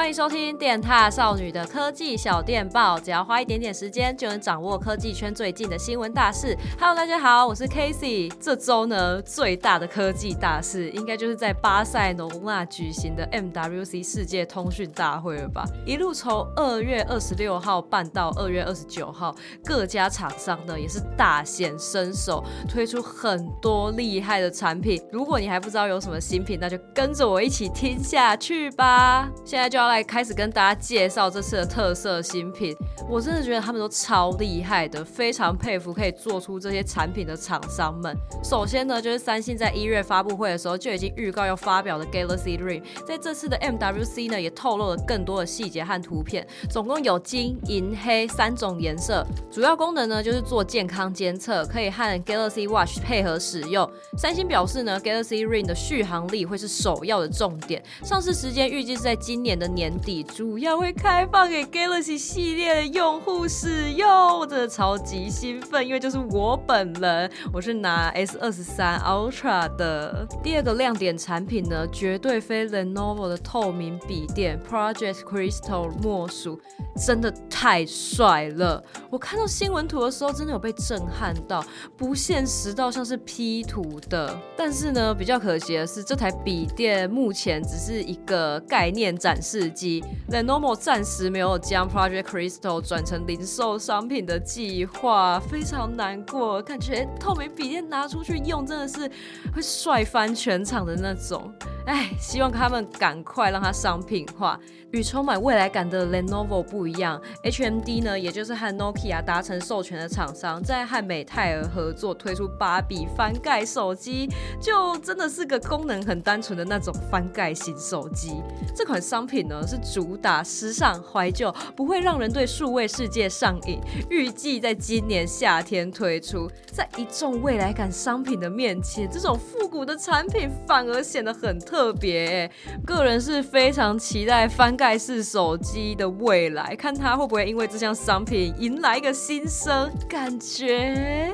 欢迎收听电踏少女的科技小电报，只要花一点点时间，就能掌握科技圈最近的新闻大事。Hello，大家好，我是 Casey。这周呢，最大的科技大事，应该就是在巴塞罗那举行的 MWC 世界通讯大会了吧？一路从二月二十六号办到二月二十九号，各家厂商呢也是大显身手，推出很多厉害的产品。如果你还不知道有什么新品，那就跟着我一起听下去吧。现在就要。来开始跟大家介绍这次的特色新品，我真的觉得他们都超厉害的，非常佩服可以做出这些产品的厂商们。首先呢，就是三星在一月发布会的时候就已经预告要发表的 Galaxy Ring，在这次的 MWC 呢也透露了更多的细节和图片，总共有金、银、黑三种颜色，主要功能呢就是做健康监测，可以和 Galaxy Watch 配合使用。三星表示呢，Galaxy Ring 的续航力会是首要的重点，上市时间预计是在今年的年。年底主要会开放给 Galaxy 系列的用户使用，真的超级兴奋，因为就是我本人，我是拿 S 二十三 Ultra 的。第二个亮点产品呢，绝对非 Lenovo 的透明笔电 Project Crystal 莫属，真的太帅了！我看到新闻图的时候，真的有被震撼到，不现实到像是 P 图的。但是呢，比较可惜的是，这台笔电目前只是一个概念展示。机 Lenovo 暂时没有将 Project Crystal 转成零售商品的计划，非常难过。感觉透明笔电拿出去用，真的是会帅翻全场的那种。哎，希望他们赶快让它商品化。与充满未来感的 Lenovo 不一样，HMD 呢，也就是和 Nokia 达成授权的厂商，在和美泰尔合作推出芭比翻盖手机，就真的是个功能很单纯的那种翻盖型手机。这款商品呢，是主打时尚怀旧，不会让人对数位世界上瘾。预计在今年夏天推出。在一众未来感商品的面前，这种复古的产品反而显得很特特别。个人是非常期待翻盖式手机的未来，看它会不会因为这项商品迎来一个新生。感觉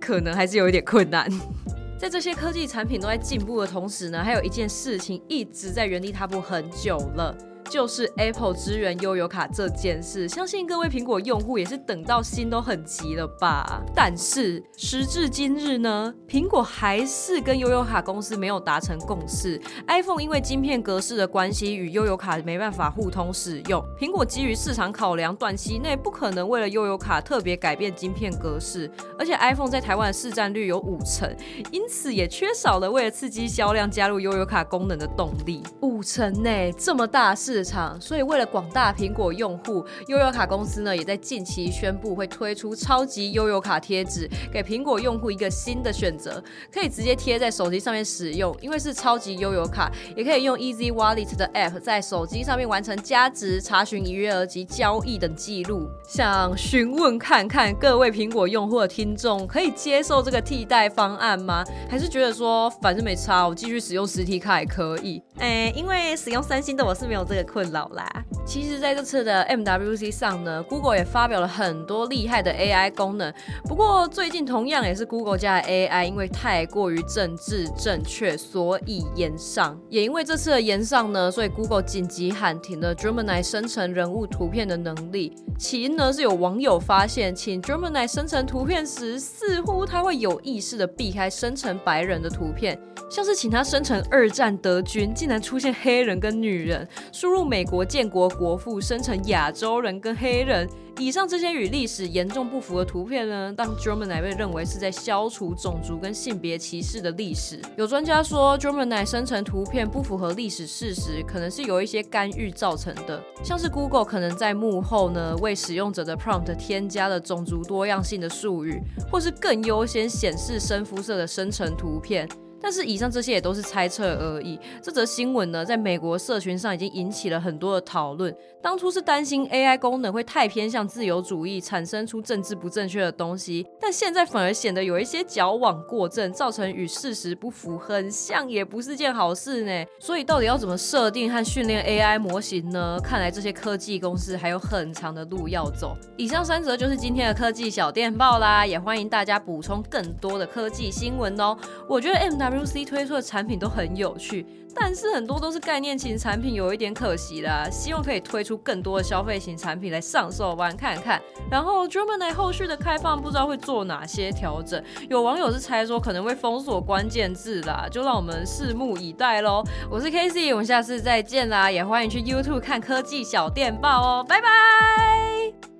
可能还是有一点困难。在这些科技产品都在进步的同时呢，还有一件事情一直在原地踏步很久了。就是 Apple 支援悠游卡这件事，相信各位苹果用户也是等到心都很急了吧？但是时至今日呢，苹果还是跟悠游卡公司没有达成共识。iPhone 因为晶片格式的关系，与悠游卡没办法互通使用。苹果基于市场考量，短期内不可能为了悠游卡特别改变晶片格式。而且 iPhone 在台湾的市占率有五成，因此也缺少了为了刺激销量加入悠游卡功能的动力。五成呢，这么大事。市场，所以为了广大苹果用户，悠游卡公司呢也在近期宣布会推出超级悠游卡贴纸，给苹果用户一个新的选择，可以直接贴在手机上面使用。因为是超级悠游卡，也可以用 Easy Wallet 的 App 在手机上面完成加值、查询营业额及交易等记录。想询问看看各位苹果用户的听众，可以接受这个替代方案吗？还是觉得说反正没差，我继续使用实体卡也可以？哎，因为使用三星的我是没有这个。困扰啦。其实，在这次的 MWC 上呢，Google 也发表了很多厉害的 AI 功能。不过，最近同样也是 Google 家的 AI，因为太过于政治正确，所以延上。也因为这次的延上呢，所以 Google 紧急喊停了 Gemini 生成人物图片的能力。起因呢，是有网友发现，请 Gemini 生成图片时，似乎他会有意识的避开生成白人的图片，像是请他生成二战德军，竟然出现黑人跟女人，输入。入美国建国国父生成亚洲人跟黑人，以上这些与历史严重不符的图片呢，当 Gemini 被认为是在消除种族跟性别歧视的历史。有专家说，Gemini 生成图片不符合历史事实，可能是有一些干预造成的，像是 Google 可能在幕后呢为使用者的 prompt 添加了种族多样性的术语，或是更优先显示深肤色的生成图片。但是以上这些也都是猜测而已。这则新闻呢，在美国社群上已经引起了很多的讨论。当初是担心 AI 功能会太偏向自由主义，产生出政治不正确的东西，但现在反而显得有一些矫枉过正，造成与事实不符，很像也不是件好事呢。所以到底要怎么设定和训练 AI 模型呢？看来这些科技公司还有很长的路要走。以上三则就是今天的科技小电报啦，也欢迎大家补充更多的科技新闻哦。我觉得 M W C 推出的产品都很有趣，但是很多都是概念型产品，有一点可惜啦。希望可以推出更多的消费型产品来上手玩看看。然后 Gemini 后续的开放不知道会做哪些调整，有网友是猜说可能会封锁关键字啦，就让我们拭目以待喽。我是 Casey，我们下次再见啦，也欢迎去 YouTube 看科技小电报哦，拜拜。